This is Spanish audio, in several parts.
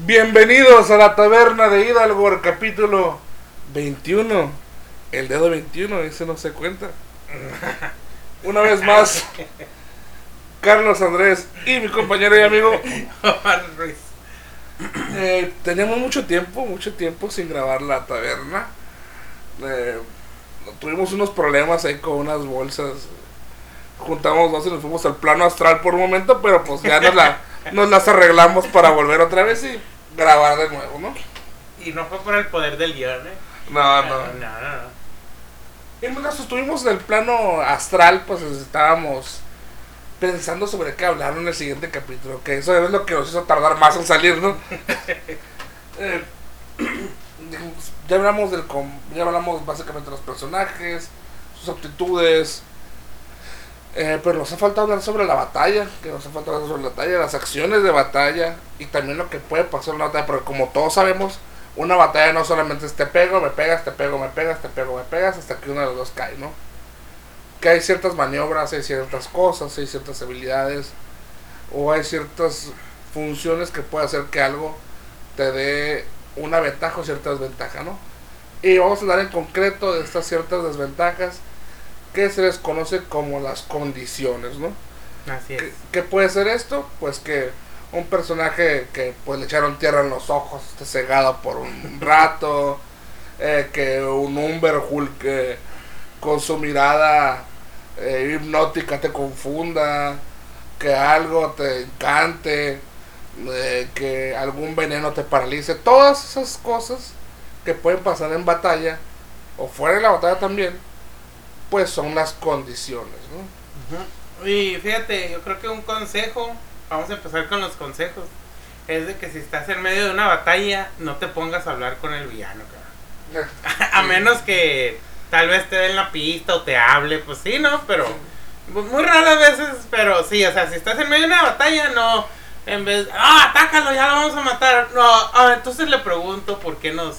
Bienvenidos a la taberna de Hidalgo, el capítulo 21. El dedo 21, ese no se cuenta. Una vez más, Carlos Andrés y mi compañero y amigo. Eh, teníamos mucho tiempo, mucho tiempo sin grabar la taberna. Eh, tuvimos unos problemas ahí con unas bolsas. Juntamos dos y nos fuimos al plano astral por un momento, pero pues ya nos, la, nos las arreglamos para volver otra vez y grabar de nuevo, ¿no? Y no fue por el poder del guion, ¿eh? No, no. No, no, no. Y mientras estuvimos en el plano astral, pues estábamos pensando sobre qué hablar en el siguiente capítulo, que eso es lo que nos hizo tardar más en salir, ¿no? Eh, ya hablamos del com- ya hablamos básicamente de los personajes, sus aptitudes, eh, pero nos ha faltado hablar sobre la batalla, que nos ha faltado hablar sobre la batalla, las acciones de batalla y también lo que puede pasar en una batalla, porque como todos sabemos, una batalla no solamente es te pego, me pegas, te pego, me pegas, te pego, me pegas, hasta que uno de los dos cae, ¿no? Que hay ciertas maniobras, hay ciertas cosas, hay ciertas habilidades, o hay ciertas funciones que puede hacer que algo te dé una ventaja o cierta desventaja, ¿no? Y vamos a hablar en concreto de estas ciertas desventajas que se les conoce como las condiciones, ¿no? Así ¿Qué, es. qué puede ser esto? Pues que un personaje que pues le echaron tierra en los ojos esté cegado por un rato, eh, que un Umberhulk que con su mirada eh, hipnótica te confunda, que algo te encante, eh, que algún veneno te paralice, todas esas cosas que pueden pasar en batalla o fuera de la batalla también, pues son las condiciones, ¿no? Ujú. Y fíjate, yo creo que un consejo, vamos a empezar con los consejos, es de que si estás en medio de una batalla, no te pongas a hablar con el villano, cabrón. A Sí. menos que tal vez te den la pista o te hable, pues sí, ¿no? Pero muy raras veces, pero sí, o sea, si estás en medio de una batalla, no, en vez, ah, atácalo, ya lo vamos a matar. No, ah, entonces le pregunto por qué nos,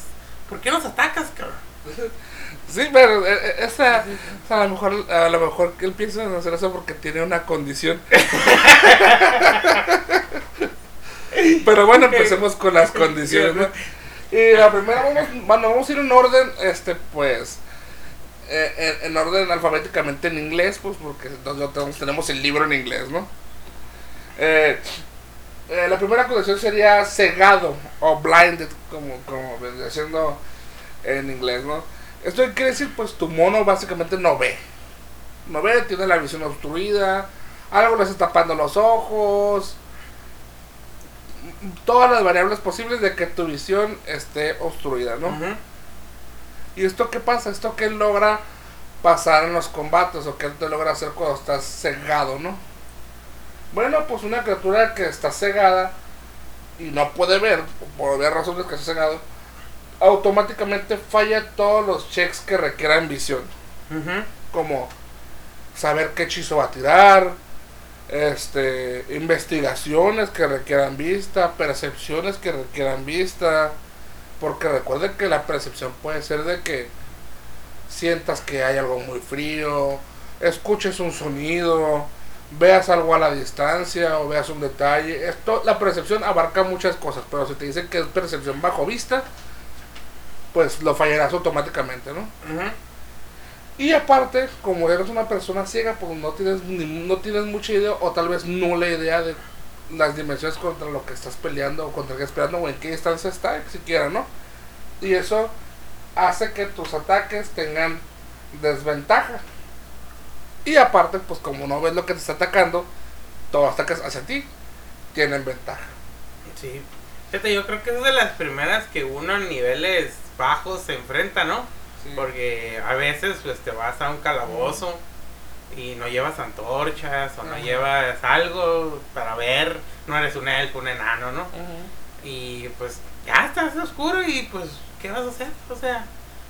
por qué nos atacas, cabrón. Sí, pero eh, eh, esa, o sea, a lo mejor a lo mejor él piensa en hacer eso porque tiene una condición. pero bueno, empecemos con las condiciones, ¿no? Y la primera vamos, bueno, vamos a ir en orden, este, pues, eh, en, en orden alfabéticamente en inglés, pues, porque nosotros tenemos, el libro en inglés, ¿no? Eh, eh, la primera condición sería cegado o blinded, como, como siendo en inglés, ¿no? Esto quiere decir, pues tu mono básicamente no ve. No ve, tiene la visión obstruida, algo le está tapando los ojos. Todas las variables posibles de que tu visión esté obstruida, ¿no? ¿Y esto qué pasa? ¿Esto qué logra pasar en los combates? ¿O qué te logra hacer cuando estás cegado, no? Bueno, pues una criatura que está cegada y no puede ver, por obvias razones que está cegado, automáticamente falla todos los checks que requieran visión. Como saber qué hechizo va a tirar, este, investigaciones que requieran vista, percepciones que requieran vista. Porque recuerden que la percepción puede ser de que sientas que hay algo muy frío, escuches un sonido, veas algo a la distancia o veas un detalle. Esto, la percepción abarca muchas cosas, pero si te dicen que es percepción bajo vista, pues lo fallarás automáticamente, ¿no? Ujú. Y aparte, como eres una persona ciega, pues no tienes, ni- no tienes mucha idea o tal vez nula idea de las dimensiones contra lo que estás peleando o contra el que estás peleando o en qué distancia está, siquiera, ¿no? Y eso hace que tus ataques tengan desventaja. Y aparte, pues como no ves lo que te está atacando, todos los ataques hacia ti tienen ventaja. Sí. Fíjate, yo creo que es de las primeras que uno en niveles bajos se enfrenta, ¿no? Porque a veces pues te vas a un calabozo y no llevas antorchas o no llevas algo para ver, no eres un elfo, un enano, ¿no? Y pues ya estás oscuro y pues ¿qué vas a hacer? O sea,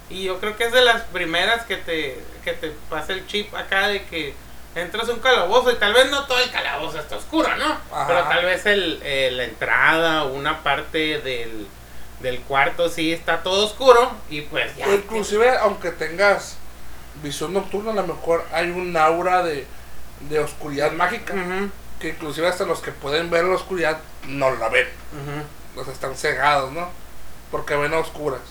y yo creo que es de las primeras que te que te pasa el chip acá de que entras a un calabozo y tal vez no todo el calabozo está oscuro, ¿no? Pero tal vez el, eh, la entrada o una parte del, del cuarto sí está todo oscuro y pues ya. Inclusive, aunque tengas visión nocturna, a lo mejor hay un aura de, de oscuridad mágica. Que inclusive hasta los que pueden ver la oscuridad no la ven. los están cegados, ¿no? Porque ven a oscuras.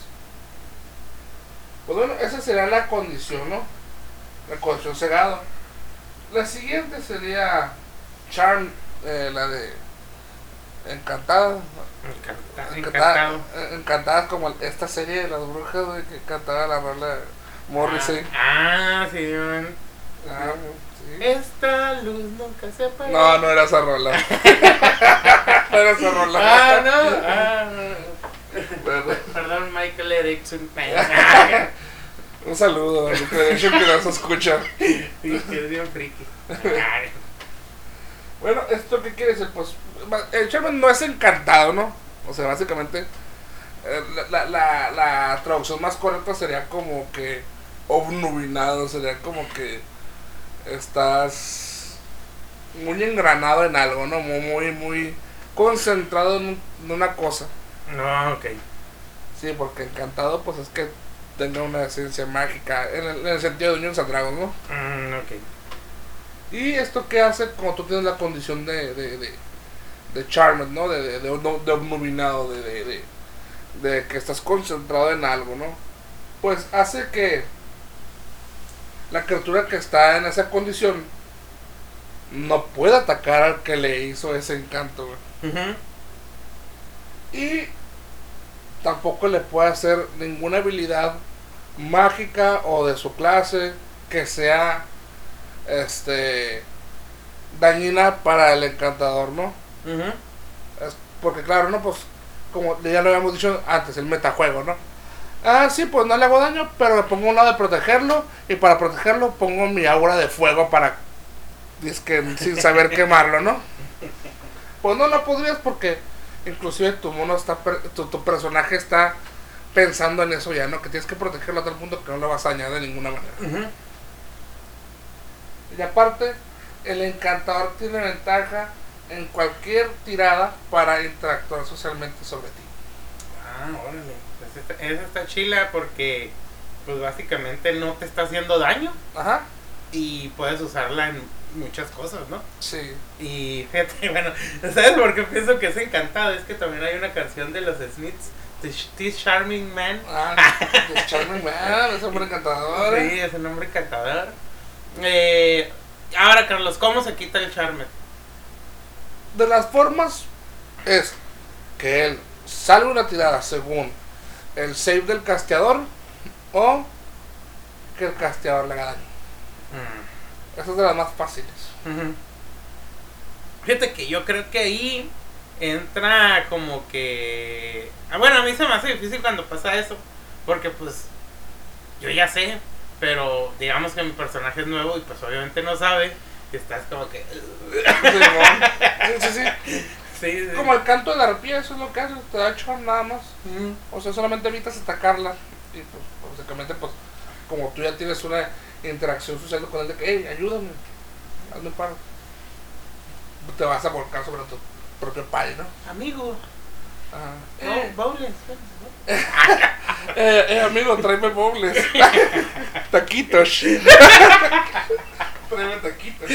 Pues bueno, esa sería la condición, ¿no? La condición cegado. La siguiente sería Charm, eh, la de Encantada. Encanta- Encantada, encantado. encantadas como esta serie de las brujas, güey, que cantaba la rola Morrissey. Ah, ah, sí, man. Ah, sí. Esta luz nunca se apaga. No, no era esa rola. no era esa rola. Ah, no. Ah, no. Perdón, Michael Erickson. un saludo, al que que nos escucha. Sí, que es bien friki. Bueno, ¿esto qué quiere decir? Pues el Charmen no es encantado, ¿no? O sea, básicamente eh, la, la, la traducción más correcta sería como que obnubilado, sería como que estás muy engranado en algo, ¿no? Muy, muy, concentrado en, un- en una cosa. No, ok. Sí, porque encantado pues es que tenga una esencia mágica en el, en el sentido de and Dragons, ¿no? Mm, ok. Y esto que hace cuando tú tienes la condición de, de, de, de charmed, ¿no? De, de, de, de de, de, que estás concentrado en algo, ¿no? Pues hace que la criatura que está en esa condición no pueda atacar al que le hizo ese encanto, güey. Y tampoco le puede hacer ninguna habilidad mágica o de su clase que sea este dañina para el encantador, ¿no? Ujú. Es porque claro, no pues como ya lo habíamos dicho antes, el metajuego, ¿no? Ah, sí, pues no le hago daño, pero me pongo un lado de protegerlo y para protegerlo pongo mi aura de fuego para que sin saber quemarlo, ¿no? Pues no, no podrías porque inclusive tu mono está tu, tu personaje está pensando en eso ya, ¿no? Que tienes que protegerlo a tal punto que no lo vas a dañar de ninguna manera. Ujú. Y aparte, el encantador tiene ventaja en cualquier tirada para interactuar socialmente sobre ti. Ah, órale. Pues esta- esa está chila porque, pues básicamente no te está haciendo daño Ajá. y puedes usarla en muchas cosas, ¿no? Sí. Y fíjate, bueno, ¿sabes por qué pienso que es encantado? Es que también hay una canción de los Smiths, This Charming Man. Ah, The Charming Man, es hombre encantador. Sí, es un nombre encantador. Eh, ahora, Carlos, ¿cómo se quita el charme? De las formas es que él salga una tirada según el save del casteador o que el casteador le haga daño. Esa es de las más fáciles. Fíjate que yo creo que ahí entra como que... Ah, bueno, a mí se me hace difícil cuando pasa eso, porque pues yo ya sé, pero digamos que mi personaje es nuevo y pues obviamente no sabe, y estás como que... Sí, sí, sí. Sí, sí. Como el canto de la arpía, eso es lo que hace, te da charm nada más. O sea, solamente evitas atacarla. Y pues, básicamente, pues, como tú ya tienes una interacción social con él de que, hey, ayúdame, hazme paro. Te vas a volcar sobre tu propio pay, ¿no? Amigo, Ajá. no, Eh, Bowles, eh, eh, amigo, tráeme bobles. taquitos. Tráeme taquitos.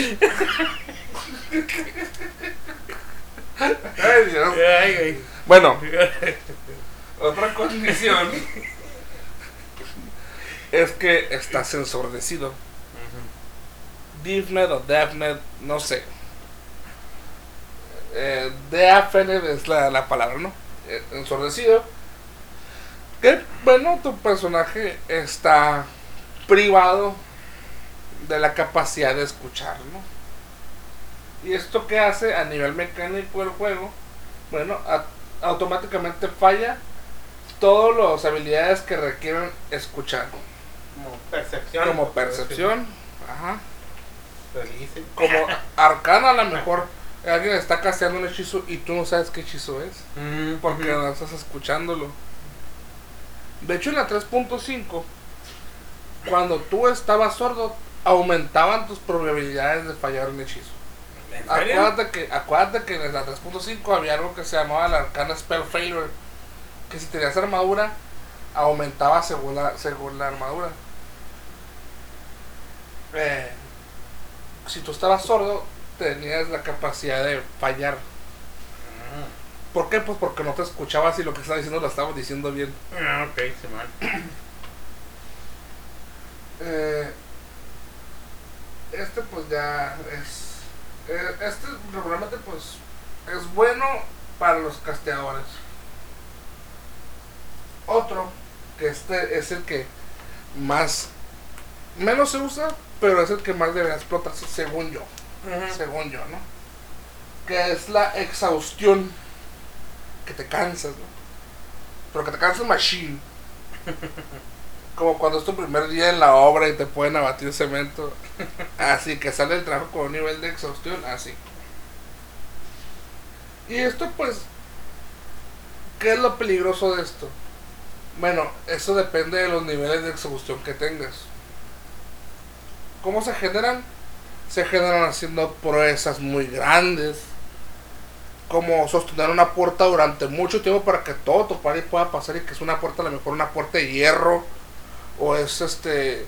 Ay, Dios. Ay, güey. Bueno, otra condición es que estás ensordecido. Deafned o Deafned, no sé. Eh, Deafened es la, la palabra, ¿no? Eh, ensordecido. Que, bueno, tu personaje está privado de la capacidad de escuchar, ¿no? Y esto que hace a nivel mecánico del juego, bueno, a- automáticamente falla todas las habilidades que requieren escuchar. Como percepción. Como percepción, ajá. Como arcana a lo mejor alguien está casteando un hechizo y tú no sabes qué hechizo es. Mm, Porque no estás escuchándolo. De hecho en la 3.5, cuando tú estabas sordo, aumentaban tus probabilidades de fallar un hechizo. Acuérdate que, acuérdate que en la 3.5 había algo que se llamaba la arcana Spell Failure. Que si tenías armadura, aumentaba según la, según la armadura. Eh, si tú estabas sordo, tenías la capacidad de fallar. ¿Por qué? Pues porque no te escuchabas y lo que estaba diciendo lo estabas diciendo bien. Ah, ok, Simón. Eh, este pues ya es... eh, este regularmente pues es bueno para los casteadores. Otro, que este es el que más... Menos se usa, pero es el que más debería explotarse según yo. Según yo, ¿no? Que es la exhaustión. Que te cansas, ¿no? Pero que te cansas machine. Como cuando es tu primer día en la obra y te pueden abatir cemento. Así que sale el trabajo con un nivel de exhaustión, así. Y esto pues, ¿qué es lo peligroso de esto? Bueno, eso depende de los niveles de exhaustión que tengas. ¿Cómo se generan? Se generan haciendo proezas muy grandes. Como sostener una puerta durante mucho tiempo para que todo tu party pueda pasar y que es una puerta, a lo mejor una puerta de hierro. O es este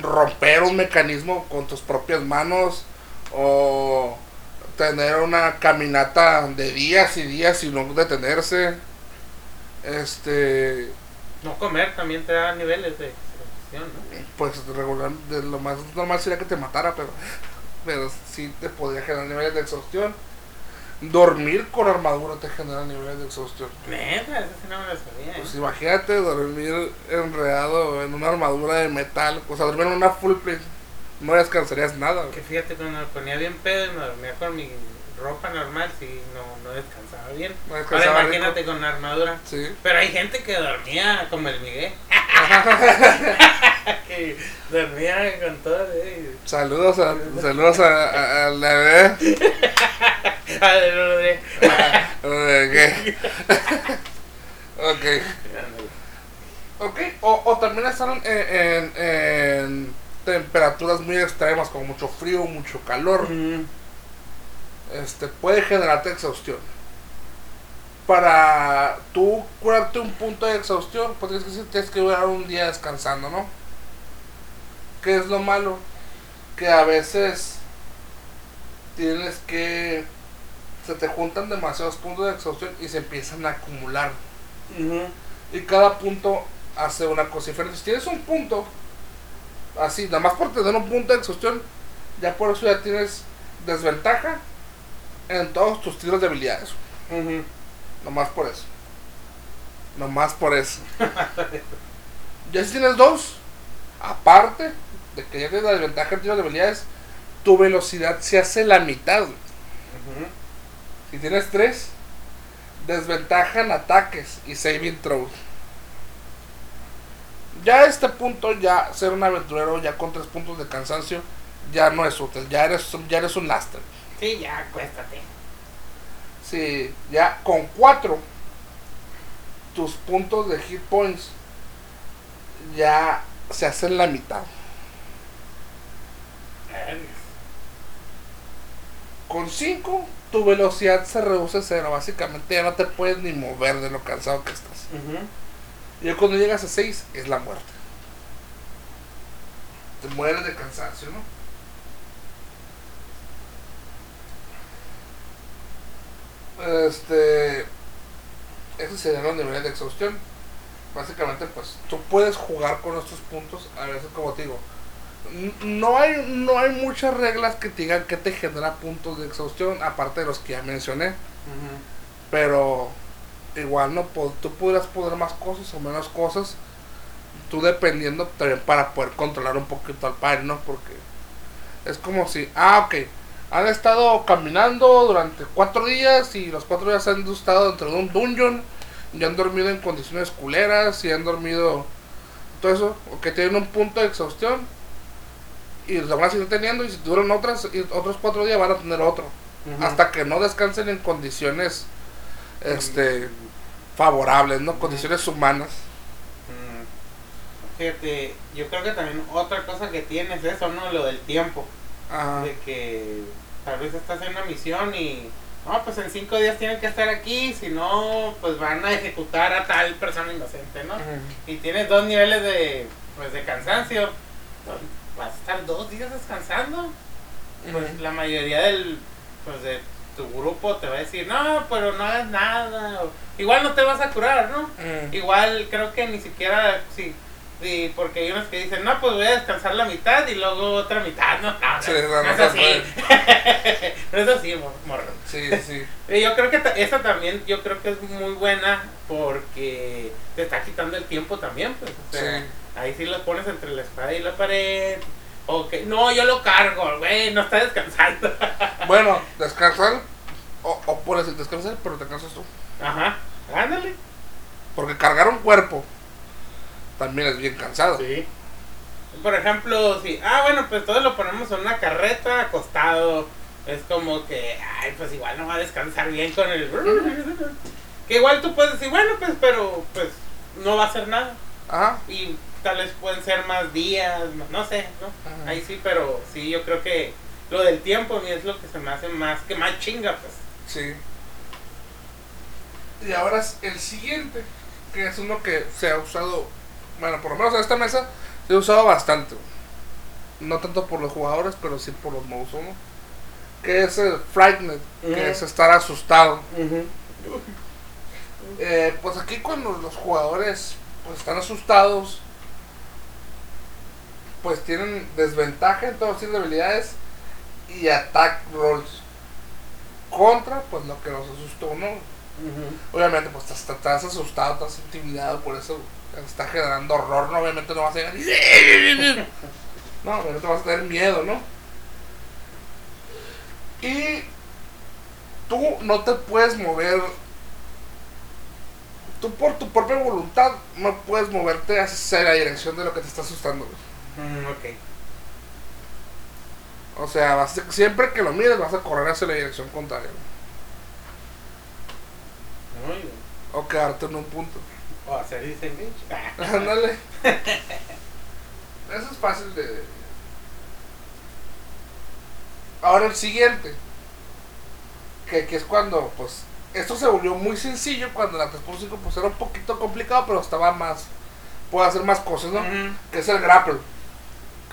romper un mecanismo con tus propias manos. O tener una caminata de días y días y no detenerse. Este No comer también te da niveles de ¿no? pues regular de lo más normal sería que te matara pero pero sí te podría generar niveles de exhaustión dormir con armadura te genera niveles de exhaustión Neta, eso sí no me lo sabía. ¿eh? pues imagínate dormir enredado en una armadura de metal o sea dormir en una full plate no descansarías nada. Que fíjate, cuando me ponía bien pedo y me dormía con mi ropa normal, sí, no, no descansaba bien. No descansaba Ahora imagínate con la armadura. sí Pero hay gente que dormía como el Miguel. que dormía con todo. ¿eh? saludos a saludos a, a, a la bebé A ver, ¿Qué? ok Ok, o, o también están en, en- en temperaturas muy extremas, como mucho frío, mucho calor, Mm, este puede generarte exhaustión. Para tú curarte un punto de exhaustión, pues tienes que, tienes que durar un día descansando, ¿no? ¿Qué es lo malo? Que a veces tienes que... Se te juntan demasiados puntos de exhaustión y se empiezan a acumular. Y cada punto hace una cosa diferente. Si tienes un punto, así, nada más por tener un punto de exhaustión, ya por eso ya tienes desventaja en todos tus tiros de habilidades. Ujú. Nomás por eso. Nomás por eso. ya si tienes dos, aparte de que ya tienes la desventaja en tiros de habilidades, tu velocidad se hace la mitad. Si tienes tres, desventaja en ataques y saving throws. Ya a este punto, ya ser un aventurero ya con tres puntos de cansancio ya no es útil. Ya eres, ya eres un lastre. Sí, ya, acuéstate. Si ya con cuatro, tus puntos de hit points ya se hacen la mitad. Con 5, tu velocidad se reduce a cero. Básicamente ya no te puedes ni mover de lo cansado que estás. Y cuando llegas a 6 es la muerte. Te mueres de cansancio, ¿no? Este. Esos serían los niveles de exhaustión. Básicamente, pues tú puedes jugar con estos puntos. A veces, como te digo, no hay, no hay muchas reglas que te digan que te genera puntos de exhaustión, aparte de los que ya mencioné. Pero igual no tú podrás poner más cosas o menos cosas. Tú dependiendo también para poder controlar un poquito al padre, ¿no? Porque es como si, ah, ok, han estado caminando durante cuatro días y los cuatro días han estado dentro de un dungeon y han dormido en condiciones culeras y han dormido todo eso, o que tienen un punto de exhaustión y los van a seguir teniendo y si duran otras, y otros cuatro días van a tener otro hasta que no descansen en condiciones este favorables, ¿no? Condiciones humanas. Mm. Fíjate, yo creo que también otra cosa que tienes es eso, ¿no? Lo del tiempo. Ajá. De que tal vez estás en una misión y. No, pues en cinco días tienen que estar aquí, si no, pues van a ejecutar a tal persona inocente, ¿no? Y tienes dos niveles de, pues, de cansancio. Vas a estar dos días descansando. Pues la mayoría del, pues de tu grupo te va a decir, no, pero no hagas nada. o, igual no te vas a curar, ¿no? Igual creo que ni siquiera, sí, sí, porque hay unos que dicen, no, pues voy a descansar la mitad y luego otra mitad, no, no, no, Sí, no, no, no es así. no es así, mor- morro. Sí, sí. Yo creo que esa también, yo creo que es muy buena porque te está quitando el tiempo también, pues, o sea, Sí. ahí sí lo pones entre la espada y la pared. Ok, no, yo lo cargo, güey, no está descansando. Bueno, descansar. O, o puedes decir descansar, pero te cansas tú. Ajá, ándale. Porque cargar un cuerpo también es bien cansado. Sí. Por ejemplo, si, ah, bueno, pues todos lo ponemos en una carreta acostado. Es como que, ay, pues igual no va a descansar bien con el. Que igual tú puedes decir, bueno, pues, pero, pues, no va a hacer nada. Ajá. Y tal vez pueden ser más días, no sé, ¿no? Ajá. Ahí sí, pero sí, yo creo que lo del tiempo a mí es lo que se me hace más, que más chinga, pues. Sí. Y ahora es el siguiente, que es uno que se ha usado, bueno, por lo menos en esta mesa se ha usado bastante. No tanto por los jugadores, pero sí por los modos uno. Que es el Frightened, Ujú. que es estar asustado. Eh, pues aquí cuando los jugadores pues, están asustados, pues tienen desventaja en todas sus habilidades y attack rolls. Contra pues lo que los asustó, ¿no? Obviamente pues estás, estás asustado, estás intimidado, por eso te está generando horror, ¿no? Obviamente no vas a llegar. No, obviamente vas a tener miedo, ¿no? Y tú no te puedes mover tú por tu propia voluntad no puedes moverte hacia la dirección de lo que te está asustando. Mm, ok. O sea, vas a- siempre que lo mires vas a correr hacia la dirección contraria. O quedarte en un punto. O hacer disengage. Ándale. Eso es fácil de... Ahora el siguiente. Que, que es cuando, pues, esto se volvió muy sencillo cuando la 3.5 pues era un poquito complicado, pero estaba más... Puede hacer más cosas, ¿no? Que es el grapple.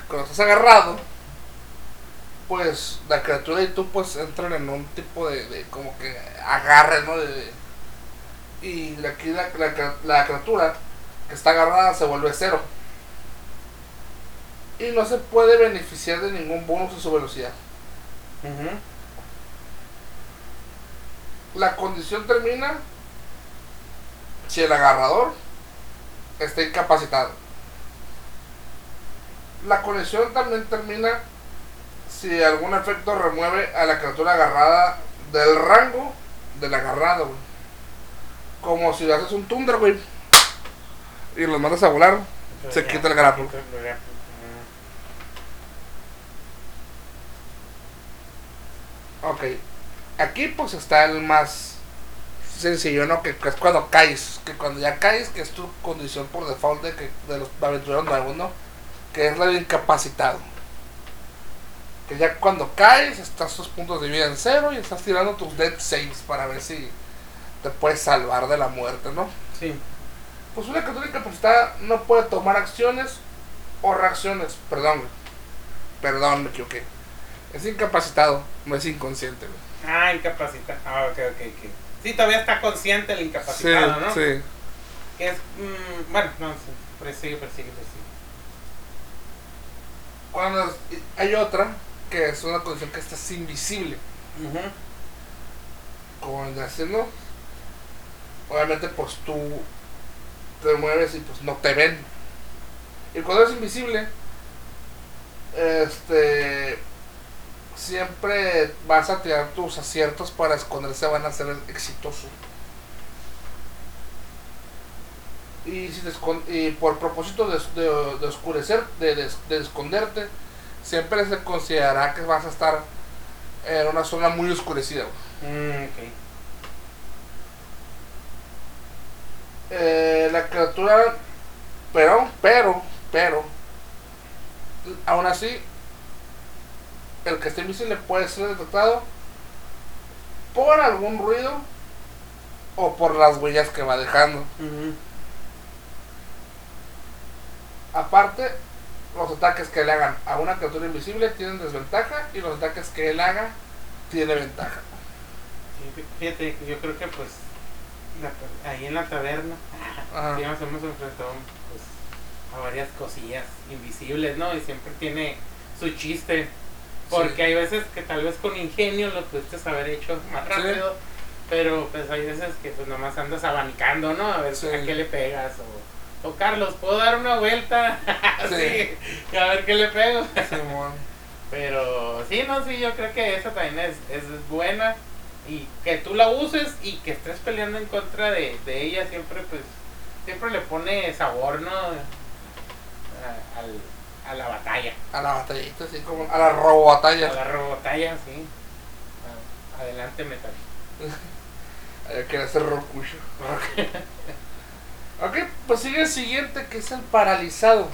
Cuando estás agarrado, pues la criatura y tú pues entran en un tipo de, de como que agarre, ¿no? De- y la- aquí la, la, la criatura que está agarrada se vuelve cero. Y no se puede beneficiar de ningún bonus en su velocidad. La condición termina si el agarrador está incapacitado. La conexión también termina si algún efecto remueve a la criatura agarrada del rango del agarrado, güey. Como si le haces un Thunder, güey. Y los mandas a volar. Se quita el grapple. Ok. Aquí pues está el más sencillo, ¿no? Que, que es cuando caes. Que cuando ya caes, que es tu condición por default de, que, de los aventureros nuevos, ¿no? Que es la de incapacitado. Que ya cuando caes, estás tus puntos de vida en cero y estás tirando tus dead saves para ver si te puedes salvar de la muerte, ¿no? Sí. Pues una criatura incapacitada no puede tomar acciones o reacciones. Perdón. Perdón, me equivoqué. Es incapacitado, no es inconsciente, güey. Ah, incapacitado. Ah, ok, ok, ok. Sí, todavía está consciente el incapacitado, ¿no? sí. Que es. mm, bueno, no, sí. Persigue, persigue, persigue. Cuando hay otra que es una condición que estás invisible, Ujú. como vendría siendo, obviamente pues tú te mueves y pues no te ven. Y cuando es invisible, este siempre vas a tirar tus aciertos para esconderse, van a ser exitosos. Y, si te y por propósito de, de- oscurecer, de, de- de esconderte, siempre se considerará que vas a estar en una zona muy oscurecida. Mm, ok. Eh, la criatura, pero, pero, pero, aún así, el que esté invisible puede ser detectado por algún ruido o por las huellas que va dejando. Aparte, los ataques que le hagan a una criatura invisible tienen desventaja y los ataques que él haga tiene ventaja. Fíjate, yo creo que pues la- ahí en la taberna sí nos hemos enfrentado pues, a varias cosillas invisibles, ¿no? Y siempre tiene su chiste. Porque Sí. hay veces que tal vez con ingenio lo pudiste haber hecho más Sí. rápido. Pero pues hay veces que pues nomás andas abanicando, ¿no? A ver Sí. a qué le pegas. O, o Carlos, ¿puedo dar una vuelta? Sí. A ver qué le pego. Pero sí, no, sí, yo creo que esa también es, es buena. Y que tú la uses y que estés peleando en contra de, de ella siempre, pues, siempre le pone sabor, ¿no? A, al- a la batalla. A la batallita, así como a la robo A la robotalla, sí. A- adelante, metal. Hay que hacer rocucho. Ok, pues sigue el siguiente que es el paralizado.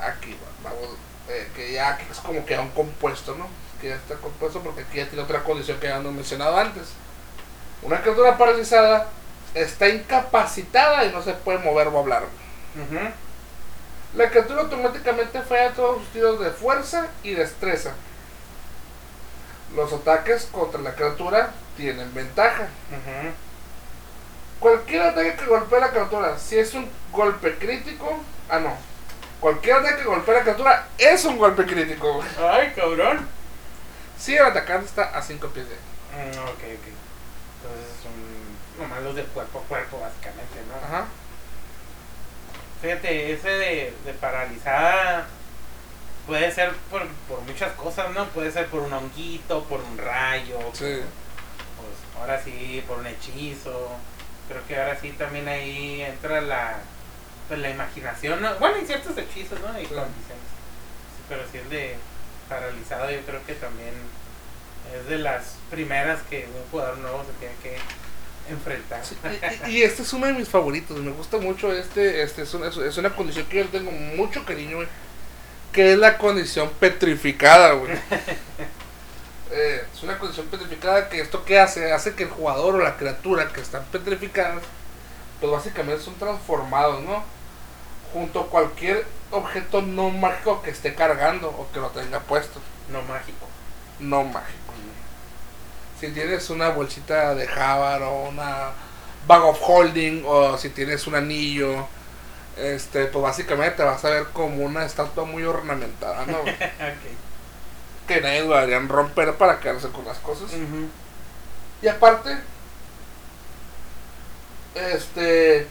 Aquí va- vamos, eh, que ya aquí es como que un compuesto, ¿no? Que ya está compuesto porque aquí ya tiene otra condición que ya no he mencionado antes. Una criatura paralizada está incapacitada y no se puede mover o hablar. La criatura automáticamente falla todos sus tiros de fuerza y destreza. Los ataques contra la criatura tienen ventaja. Cualquier ataque que golpee a la criatura, si es un golpe crítico, ah no. Cualquier ataque que golpee a la criatura es un golpe crítico. Ay, cabrón. Si el atacante está a 5 pies de él. Mm, ok, ok. Entonces son nomás los de cuerpo a cuerpo, básicamente, ¿no? Ajá. Fíjate, ese de, de paralizada puede ser por, por muchas cosas, ¿no? Puede ser por un honguito, por un rayo, Sí. pues ahora sí, por un hechizo. Creo que ahora sí también ahí entra la, pues, la imaginación, ¿no? Bueno, hay ciertos hechizos, ¿no? Y Sí. condiciones. Sí, pero si es de paralizado, yo creo que también es de las primeras que un jugador nuevo se tiene que enfrentar. Sí, y, este es uno de mis favoritos. Me gusta mucho este. Este es una, es una condición que yo tengo mucho cariño, güey. Que es la condición petrificada, güey. Eh, es una condición petrificada que esto que hace, hace que el jugador o la criatura que están petrificadas, pues básicamente son transformados, ¿no? Junto a cualquier objeto no mágico que esté cargando o que lo tenga puesto. No mágico. No mágico. Si tienes una bolsita de Javar o una bag of holding o si tienes un anillo, este, pues básicamente te vas a ver como una estatua muy ornamentada, ¿no? ok. que nadie deberían romper para quedarse con las cosas. Y aparte, este,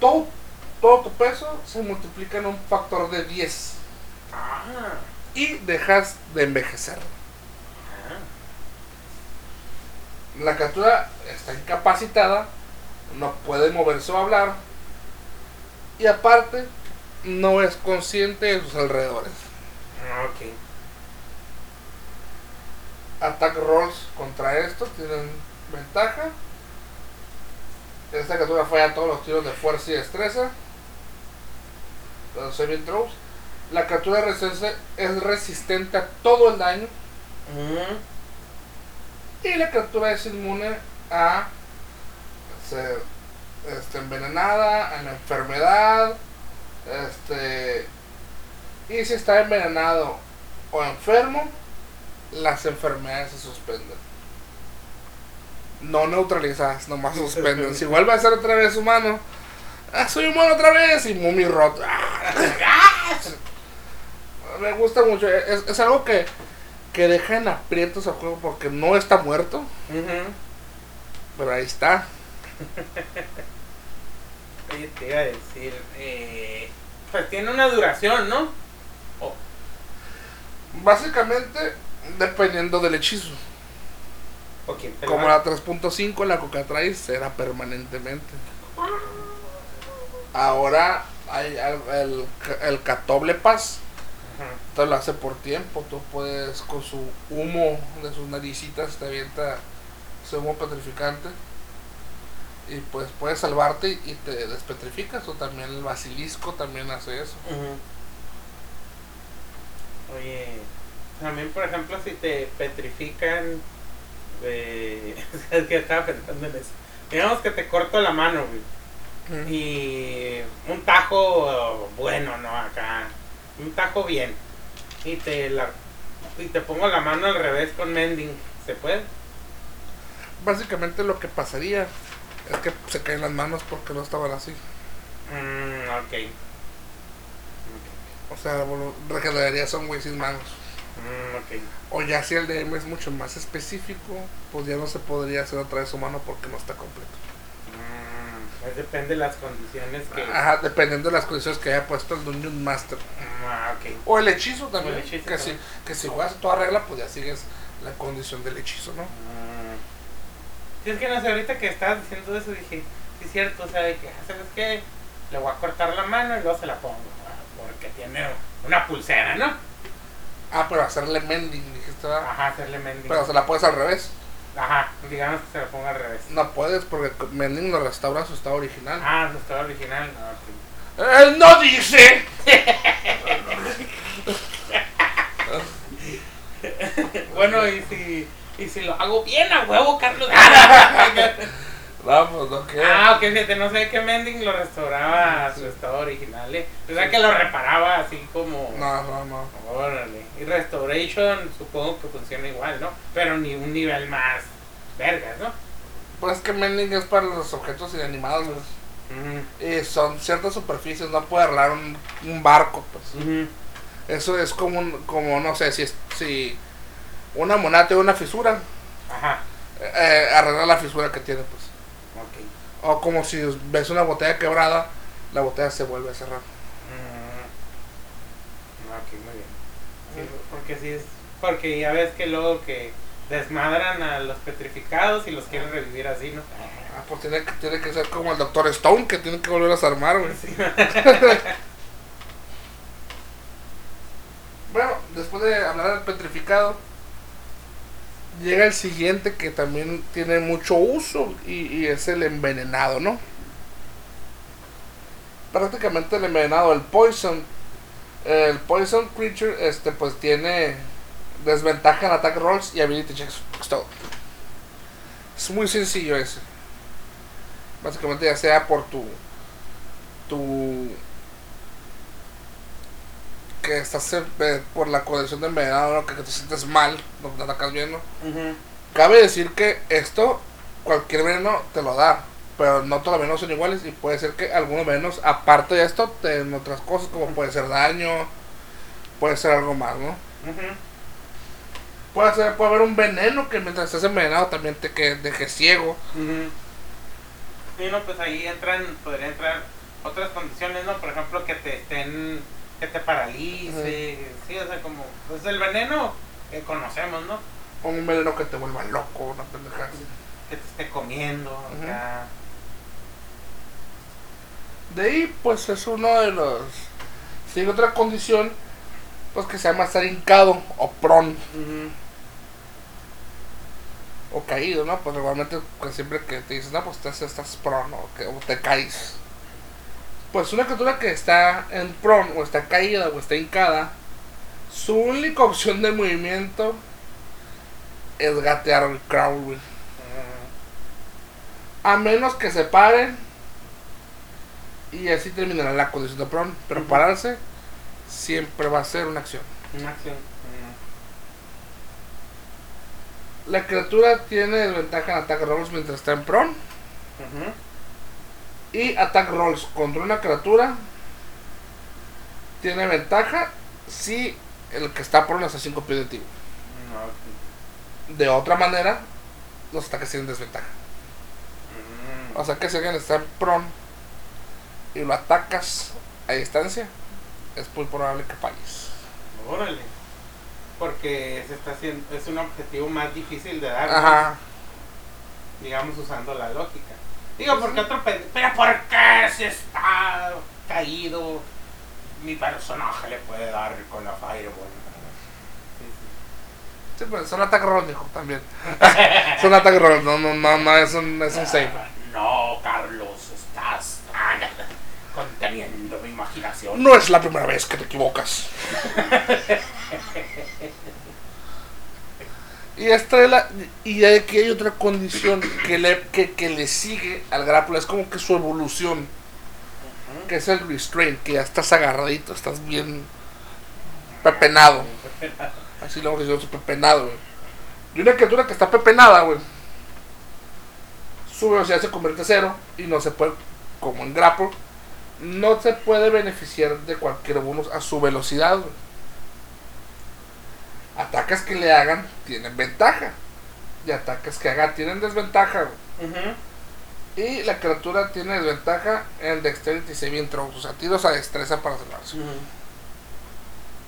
todo, todo tu peso se multiplica en un factor de 10 Ah. y dejas de envejecer. Ah. La criatura está incapacitada, no puede moverse o hablar. Y aparte, no es consciente de sus alrededores. Ah, ok. Attack rolls contra esto tienen ventaja. Esta criatura falla todos los tiros de fuerza y destreza. Los saving throws. La criatura es resistente a todo el daño. Y la criatura es inmune a ser este, envenenada, a la enfermedad. Este, y si está envenenado o enfermo, las enfermedades se suspenden. No neutralizadas, nomás suspenden. Si vuelve a ser otra vez humano, ah, soy humano otra vez y mumi roto. Ah. Me gusta mucho. Es, es algo que, que deja en aprietos al juego porque no está muerto, pero ahí está. Oye, te iba a decir, eh, pues tiene una duración, ¿no? Oh, Básicamente, dependiendo del hechizo. ¿O quién te Como la- la 3.5, la Cocatrice será permanentemente. Ahora hay el, el, Catoble Paz. Esto lo hace por tiempo. Tú puedes, con su humo de sus naricitas, te avienta ese humo petrificante. Y pues puedes salvarte y te despetrificas. O también el basilisco también hace eso. Oye, también por ejemplo si te petrifican, eh, es que estaba pensando en eso. Digamos que te corto la mano, güey. Y un tajo bueno, ¿no? Acá. Un tajo bien. Y te la y te pongo la mano al revés con mending. se puede. Básicamente lo que pasaría es que se caen las manos porque no estaban así. Mm, ok. O sea, bueno, regenerarías a un güey sin manos. Mm, ok. O ya si el DM es mucho más específico, pues ya no se podría hacer otra vez humano porque no está completo. Pues depende de las condiciones que. Ajá, dependiendo de las condiciones que haya puesto el Dungeon Master. Ah, ok. O el hechizo también. O el hechizo que, también. Si, que si juegas toda regla, pues ya sigues la condición del hechizo, ¿no? Mm. Sí, es que no sé, ahorita que estabas diciendo eso dije, sí es cierto, o sea, de que, ah, ¿sabes qué? Le voy a cortar la mano y luego se la pongo. ah, Porque tiene una pulsera, ¿no? Ah, pero hacerle mending, dijiste, ¿verdad? Ajá, hacerle mending. Pero se la puedes al revés. Ajá, digamos que se la ponga al revés. No puedes porque mending lo restaura a su estado original. Ah, no estaba original. Ah, ok. ¡Él no dice! Bueno, y si, y si lo hago bien a huevo, Carlos. Que. ah, ok, fíjate, no sé qué Mending lo restauraba a su estado original, ¿eh? O sea, que lo reparaba así como... No, no, no. Órale. Y Restoration supongo que funciona igual, ¿no? Pero ni un nivel más vergas, ¿no? Pues es que mending es para los objetos inanimados, pues. Y son ciertas superficies, no puede arreglar un, un barco, pues. Eso es como, un- como no sé, si, es- si una moneda tiene una fisura, Ajá, eh, arreglar la fisura que tiene, pues. O como si ves una botella quebrada, la botella se vuelve a cerrar. Mm. Ok, muy bien. Sí, porque sí es... Porque ya ves que luego que desmadran a los petrificados y los quieren revivir así, ¿no? Ah, pues tiene que, tiene que ser como el Doctor Stone, que tiene que volver a armar, güey. Sí. Bueno, después de hablar del petrificado, llega el siguiente que también tiene mucho uso y, y es el envenenado, ¿no? Prácticamente el envenenado, el poison, el poison creature, este, pues tiene desventaja en attack rolls y ability checks. Es todo. Es muy sencillo ese. Básicamente ya sea por tu tu que estás eh, por la condición de envenenado, ¿no? que, que te sientes mal, no te atacas. Ujú. Cabe decir que esto, cualquier veneno te lo da, pero no todos los venenos son iguales y puede ser que algunos venenos, aparte de esto, te den otras cosas, como puede ser daño, puede ser algo más, ¿no? Puede, ser, puede haber un veneno que mientras estés envenenado también te que, deje ciego. Ujú. Sí, no, pues ahí entran, podría entrar otras condiciones, ¿no? Por ejemplo, que te estén, que te paralice, sí, o sea, como, pues el veneno que conocemos, ¿no? O un veneno que te vuelva loco, una pendejada. Que te esté comiendo, Ujú. acá. De ahí, pues es uno de los. Sigue otra condición, pues que se llama estar hincado o prone Ujú. o caído, ¿no? Pues normalmente, pues siempre que te dicen, no, pues estás, estás prone o, que, o te caes. Pues una criatura que está en prone o está caída o está hincada, su única opción de movimiento es gatear o crawl, güey. A menos que se paren y así terminará la condición de prone. Pero pararse siempre va a ser una acción. Una acción. La criatura tiene desventaja en attack rolls mientras está en prone. Ujú. Y attack rolls contra una criatura tiene ventaja si el que está prone está a 5 pies de ti. No. De otra manera, los ataques tienen desventaja. Mm. O sea que si alguien está en prone y lo atacas a distancia, es muy probable que falles. Órale. Porque se está haciendo, es un objetivo más difícil de dar, digamos usando la lógica. Digo, porque otro pen- pero ¿por qué si está caído mi personaje le puede dar con la fireball? Sí, pero son attack rolls, dijo también. son attack rolls, no, no, no, no, es un, es un sí. save. No, Carlos, estás ah, conteniendo mi imaginación. No es la primera vez que te equivocas. y esta es la. Y aquí hay otra condición que le, que, que le sigue al grapple. Es como que su evolución. Que es el restraint. Que ya estás agarradito. Estás bien. Pepenado. Así lo a decir, pepenado, güey. Y una criatura que está pepenada, güey. Su velocidad se convierte en cero y no se puede, como en grapple, no se puede beneficiar de cualquier bonus a su velocidad, güey. Ataques que le hagan tienen ventaja. Y ataques que hagan tienen desventaja, güey. Y la criatura tiene desventaja en Dexterity Saving Throws, o sea, tiros a destreza para salvarse.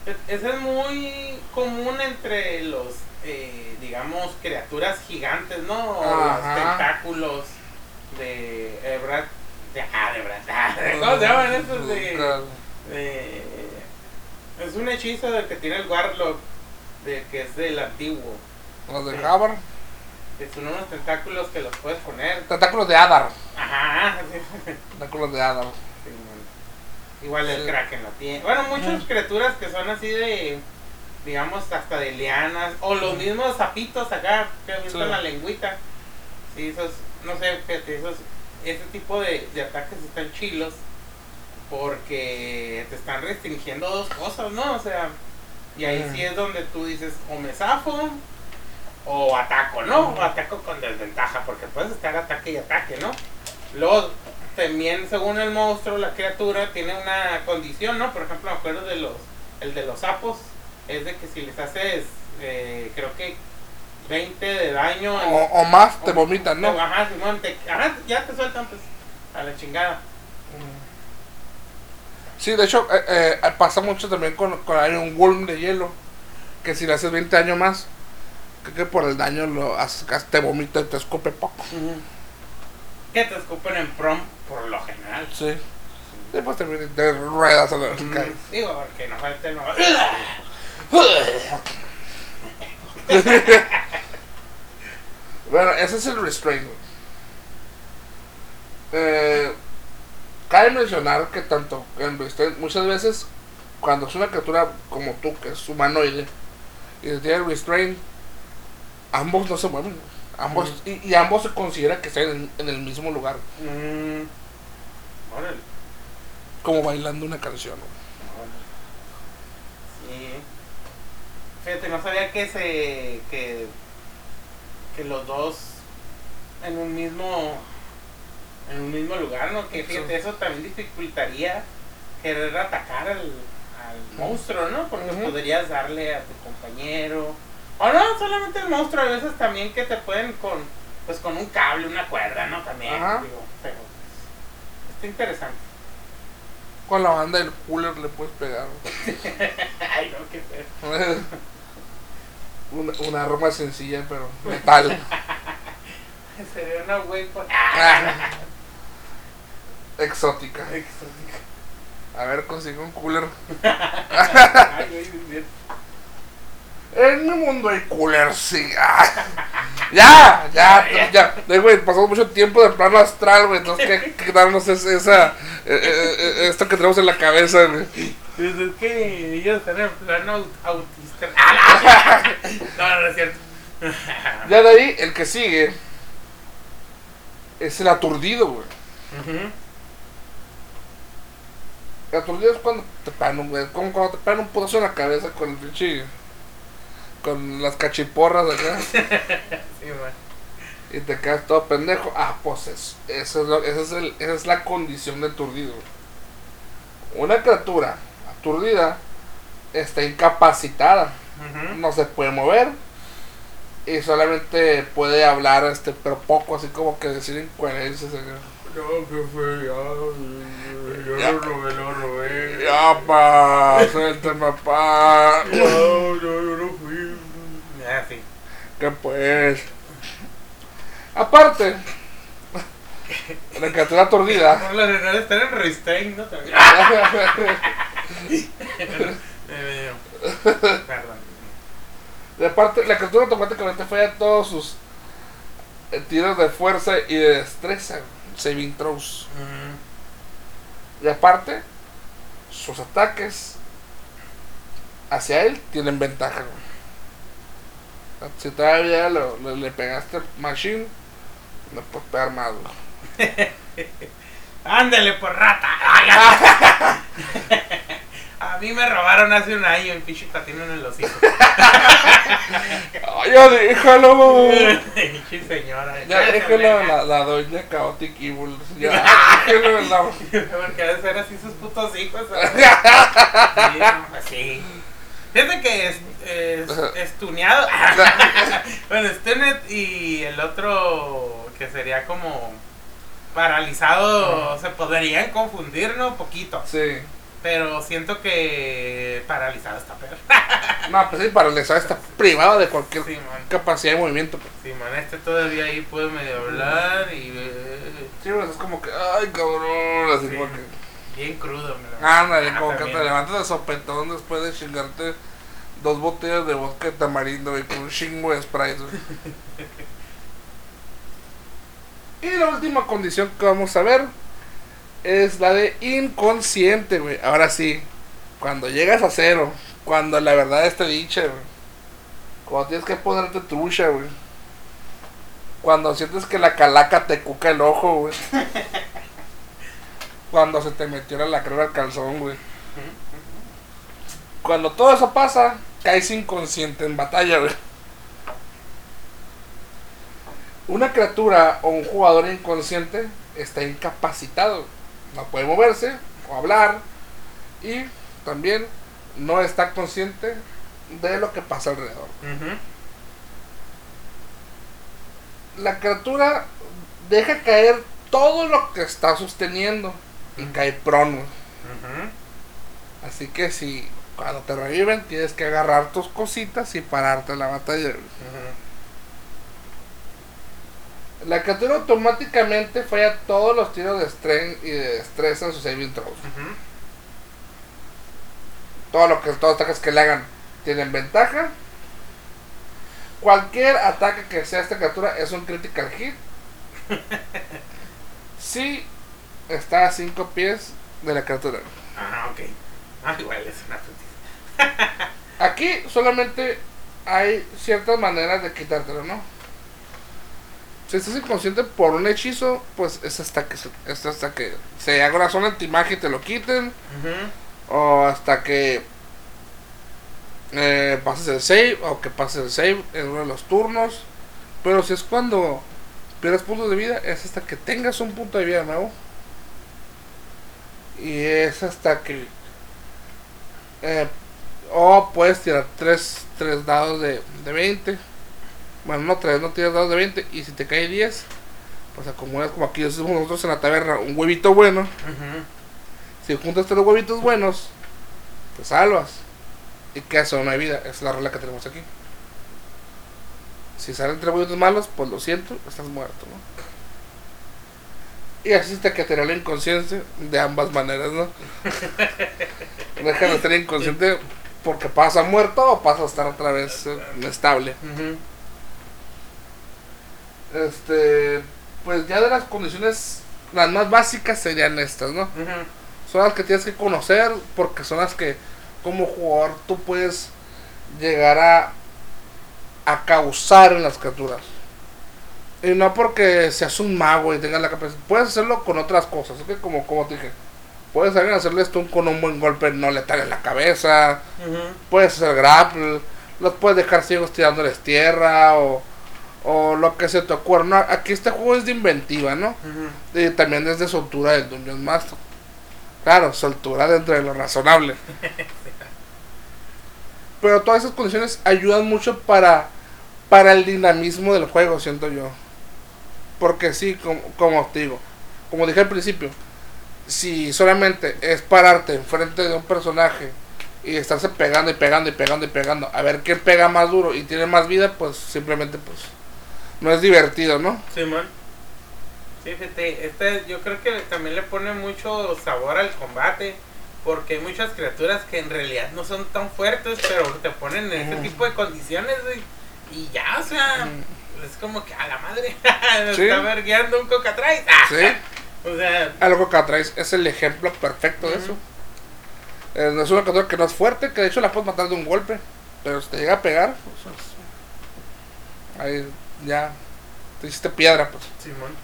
E- Ese es muy común entre los, eh, digamos, criaturas gigantes, ¿no? O los Ajá. tentáculos de. De, ah, de ah, ¿Cómo se llaman esos de, de- Es un hechizo del que tiene el Warlock, de, que es del antiguo. Los de Gabar. Que son unos tentáculos que los puedes poner. Tentáculos de Adar. Ajá. Tentáculos de Adar. Sí. Igual el Sí. Kraken lo tiene. Bueno, muchas criaturas que son así de, digamos, hasta de lianas. O los mismos sapitos acá que avientan Sí. la lengüita. Sí, esos, no sé, fíjate, esos, ese tipo de, de ataques están chilos. Porque te están restringiendo dos cosas, ¿no? O sea, y ahí sí es donde tú dices, o me zafo, o ataco, ¿no? O ataco con desventaja, porque puedes estar ataque y ataque, ¿no? Luego, también según el monstruo, la criatura tiene una condición, ¿no? Por ejemplo, me acuerdo de los, el de los sapos, es de que si les haces, eh, creo que 20 de daño en- O, o más te o- vomitan, ¿no? Ajá, Simón, te- ajá, ya te sueltan, pues, a la chingada. Sí, de hecho, eh, eh, pasa mucho también con, con hay un Worm de hielo. Que si le haces 20 años más, creo que por el daño lo haces, te vomita y te escupe poco. Que te escupen en prom, por lo general. Sí. Después te, te ruedas a la Mm. Digo, porque no falte no. Bueno, ese es el restraint. Eh, cabe mencionar que tanto muchas veces, cuando es una criatura como tú, que es humanoide, y tiene restraint, ambos no se mueven. Ambos, y, y ambos se considera que están en, en el mismo lugar, Mm, órale, como bailando una canción. órale. Sí. Fíjate, no sabía que se. que. que los dos en un mismo. En un mismo lugar, ¿no? Que fíjate, eso también dificultaría querer atacar al, al monstruo, ¿no? Porque podrías darle a tu compañero. O no, solamente el monstruo, a veces también que te pueden con. pues con un cable, una cuerda, ¿no? También, Ajá. digo, pero. pues, está interesante. Con la banda del cooler le puedes pegar. Ay, no, qué feo. una, una arma sencilla, pero metal. Sería una weapon. Exótica. Exótica. A ver, consigo un cooler. Ay, güey. En mi mundo hay coolers, sí. Ah. Ya, ya, ya. Eh, güey, pasamos mucho tiempo de plano astral, güey. Entonces, que, que darnos es- esa. eh, eh, eh, esto que tenemos en la cabeza, güey. Pues es que ellos están en plano aut- autista. Ah, no. no, es cierto. Ya de ahí, el que sigue. Es el aturdido, güey. El aturdido es cuando te pegan un, güey. Como cuando te pegan un putazo en la cabeza con el pinche. Con las cachiporras acá. Sí, man. y te quedas todo pendejo. Ah, pues eso, eso es lo- ese es el- esa es la condición de aturdido. Una criatura aturdida está incapacitada, no se puede mover y solamente puede hablar, este, pero poco, así como que decir incoherencias. No, jefe, ya. Yo Ya. lo robé, lo robé. Ya, pa, suéltame, pa. No, no, yo no fui. Ah, sí. Que pues. Aparte, la criatura aturdida. Por lo general están en restraint, ¿no? También. Perdón. De aparte, la criatura automáticamente falla todos sus eh, tiros de fuerza y de destreza, saving throws. Ujú. Y aparte, sus ataques hacia él tienen ventaja. güey. Si todavía lo- lo- le pegaste machine, no puedes pegar más. Ándale por rata. A mí me robaron hace un año el pinche patino en el hocico. Ay, ya déjalo. Pinche señora. Ya déjalo la, la doña Chaotic Evil. Ya déjalo la. Porque de ser así sus putos hijos. pues sí. Fíjate que es, es, estuneado. bueno, Stunet y el otro que sería como paralizado se podrían confundir, ¿no? Poquito. Sí. Pero siento que paralizado está peor. No, pues sí, paralizado está privado de cualquier Sí, capacidad de movimiento. pues. Sí, man, este todavía ahí puede medio hablar y... eh, Sí, pues es como que, ay, cabrón, así Sí. como que. Bien crudo, me lo- Ándale, Ah, como que también. te levantas de sopetón después de chingarte dos botellas de vodka de tamarindo y con un chingo de Sprite. y la última condición que vamos a ver es la de inconsciente, güey. Ahora sí, cuando llegas a cero, cuando la verdad esté dicha, güey. Cuando tienes que ponerte trucha, güey. Cuando sientes que la calaca te cuca el ojo, güey. Cuando se te metió la lacrera al calzón, güey. Cuando todo eso pasa, caes inconsciente en batalla, güey. Una criatura o un jugador inconsciente está incapacitado. No puede moverse o hablar. Y también no está consciente de lo que pasa alrededor. La criatura deja caer todo lo que está sosteniendo y cae prono. Así que si cuando te reviven tienes que agarrar tus cositas y pararte en la batalla. La criatura automáticamente falla todos los tiros de strength y de destreza en sus saving throws. Todo lo que todos los ataques que le hagan tienen ventaja. Cualquier ataque que sea esta criatura es un critical hit. Si está a 5 pies de la criatura. Ah, ok. Ah, igual es una. Aquí solamente hay ciertas maneras de quitártelo, ¿no? Si estás inconsciente por un hechizo, pues es hasta que se, es hasta que se haga una zona antimagia y te lo quiten. O hasta que eh, pases el save. O que pases el save en uno de los turnos. Pero si es cuando pierdes puntos de vida, es hasta que tengas un punto de vida nuevo. Y es hasta que... eh, o puedes tirar 3 tres, dados de, de 20. Bueno, no 3, no tiras dados de 20. Y si te cae 10, pues acumulas como aquí decimos nosotros en la taberna, un huevito bueno. Si juntas tres huevitos buenos, te salvas. Y quedas solo no hay vida. Esa es la regla que tenemos aquí. Si salen tres huevitos malos, pues lo siento, estás muerto, ¿no? Y así te quedaría la inconsciencia de ambas maneras, ¿no? Deja de estar inconsciente porque pasa muerto o pasa a estar otra vez eh, estable. Este, pues ya de las condiciones, las más básicas serían estas, ¿no? Son las que tienes que conocer porque son las que como jugador tú puedes llegar a a causar en las criaturas y no porque seas un mago y tengas la capacidad puedes hacerlo con otras cosas ¿ok? como como te dije puedes saber hacerle stun con un buen golpe no letal en la cabeza puedes hacer grapple los puedes dejar ciegos tirándoles tierra o o lo que se te ocurra no, aquí este juego es de inventiva no y también desde su altura del Dungeon Master. Claro, su altura dentro de lo razonable. Pero todas esas condiciones ayudan mucho para, para el dinamismo del juego, siento yo. Porque sí, como, como te digo, como dije al principio, si solamente es pararte enfrente de un personaje y estarse pegando y pegando y pegando y pegando, a ver quién pega más duro y tiene más vida, pues simplemente pues no es divertido, ¿no? Simón. Sí, fíjate, este yo creo que también le pone mucho sabor al combate. Porque hay muchas criaturas que en realidad no son tan fuertes, pero te ponen en ese Mm. tipo de condiciones. Y ya, o sea, Mm. es como que a la madre. Me Sí. está vergueando un cocatrays. Ah, Sí. O sea, Algo que atraes es el ejemplo perfecto de eso. Eh, no es una criatura que no es fuerte, que de hecho la puedes matar de un golpe. Pero si te llega a pegar, pues, es- ahí ya te hiciste piedra, pues. Simón,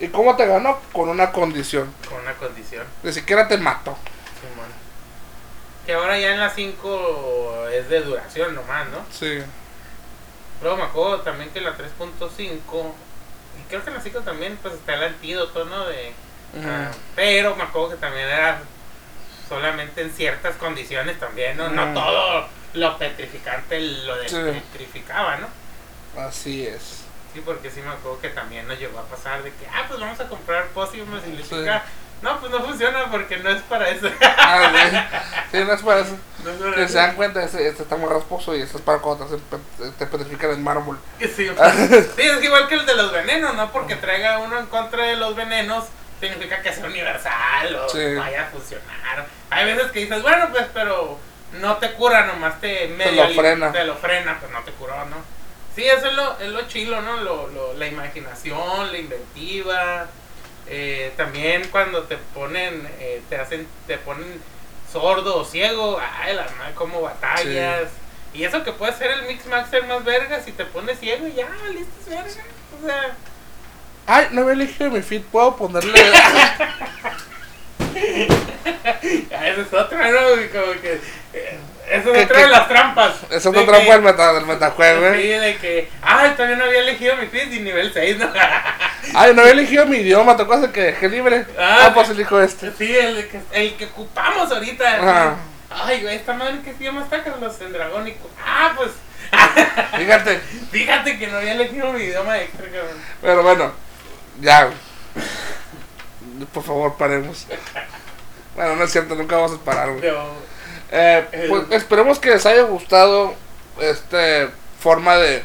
¿Y cómo te ganó? Con una condición. con una condición. Ni siquiera te mató. Simón. Que ahora ya en la 5 es de duración nomás, ¿no? Sí. Luego me acuerdo también que en la 3.5, y creo que en la 5 también, pues está el antídoto, ¿no? De, ah, pero me acuerdo que también era solamente en ciertas condiciones también, ¿no? No todo lo petrificante lo Sí. despetrificaba, ¿no? Así es. Sí, porque sí me acuerdo que también nos llegó a pasar de que, ah, pues vamos a comprar pócimas y le chica, no, pues no funciona porque no es para eso. Ah, sí. Sí, no es para eso. no es para Que se dan cuenta, este, este está muy rasposo y este es para cuando te, te petrifican en mármol. Sí, sí, es igual que el de los venenos, ¿no? Porque traiga uno en contra de los venenos significa que sea universal o Sí. vaya a funcionar. Hay veces que dices, bueno, pues, pero no te cura, nomás te medio lo ali- frena. Te lo frena, pues no te curó, ¿no? Sí, eso es lo, es lo chilo, ¿no? Lo, lo- la imaginación, la inventiva. eh, también cuando te ponen, eh, te hacen, te ponen sordo o ciego, ay, la madre, como batallas. Y eso que puede ser el Mix Maxer más verga, si te pones ciego y ya, listo, es verga. O sea, Ay, no había elegido mi feed, puedo ponerle. ya, eso es otra, ¿no? Como que. Eso es ¿Qué- otra de las trampas. Es De otra que- trampa del, meta, del metajuego, Sí, ¿eh? de que. Ay, todavía no había elegido mi feed y nivel 6, ¿no? Ay, no había elegido mi idioma, ¿te acuerdas de que dejé libre? Ah, Ah, pues elijo este. Sí, el que, el que ocupamos ahorita. Ajá. Ay, güey, esta madre que idioma está, Carlos, en dragónico. Ah, pues. Fíjate. Fíjate que no había elegido mi idioma extra, cabrón. Pero bueno, ya. Por favor, paremos. Bueno, no es cierto, nunca vamos a parar, güey. Pero, Eh, pues esperemos que les haya gustado esta forma de,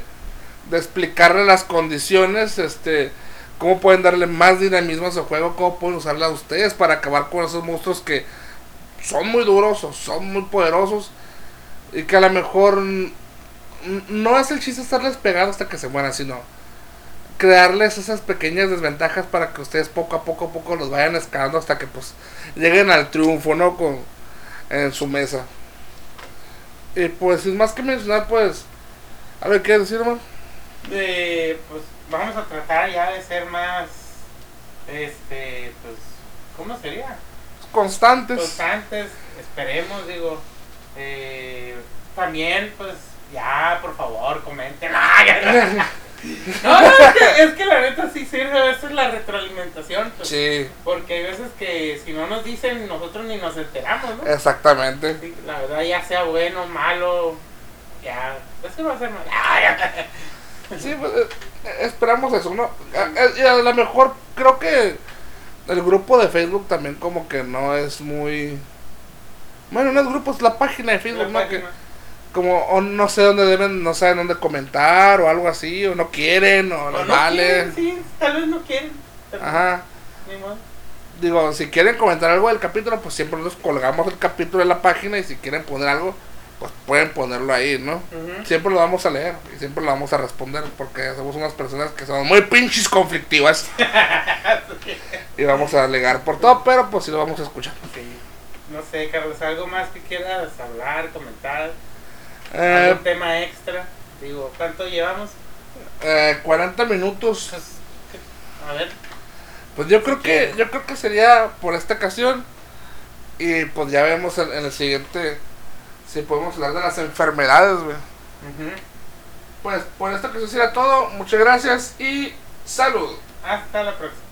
de explicarle las condiciones, este, cómo pueden darle más dinamismo a su juego, cómo pueden usarla ustedes para acabar con esos monstruos que son muy duros o son muy poderosos y que a lo mejor no es el chiste estarles pegando hasta que se mueran, sino crearles esas pequeñas desventajas para que ustedes poco a poco a poco los vayan escalando hasta que pues lleguen al triunfo, ¿no? Con, en su mesa. Y pues sin más que mencionar, pues, a ver, ¿qué decir, hermano? eh, pues vamos a tratar ya de ser más. Este, pues. ¿Cómo sería? Constantes. constantes, esperemos, digo. Eh, también, pues, ya, por favor, comenten. ¡Ah! No, no, es que, es que la neta sí sirve a veces la retroalimentación. pues, Sí, Porque hay veces que si no nos dicen, nosotros ni nos enteramos, ¿no? exactamente. Sí, la verdad, ya sea bueno, malo, ya. Eso va a ser malo. Sí, pues, eh, esperamos eso, ¿no? A- Y a lo mejor creo que el grupo de Facebook también como que no es muy... Bueno, no es grupo, es la página de Facebook, La ¿no? Que. Como o no sé dónde deben, no saben dónde comentar o algo así, o no quieren, o no vale. quieren, sí, tal vez no quieren. Ajá. ni. Digo, si quieren comentar algo del capítulo, pues siempre nos colgamos el capítulo en la página y si quieren poner algo, pues pueden ponerlo ahí, ¿no? Siempre lo vamos a leer y siempre lo vamos a responder porque somos unas personas que son muy pinches conflictivas y vamos a alegar por todo, pero pues sí lo vamos a escuchar. Sí. No sé, Carlos, ¿algo más que quieras hablar, comentar? Eh, ¿Algún tema extra? Digo, ¿cuánto llevamos? eh, 40 minutos. Pues, a ver. Pues yo creo que yo creo que sería por esta ocasión y pues ya vemos en, en el siguiente si podemos hablar de las enfermedades, güey. Pues por esta ocasión sería todo. Muchas gracias y salud. Hasta la próxima.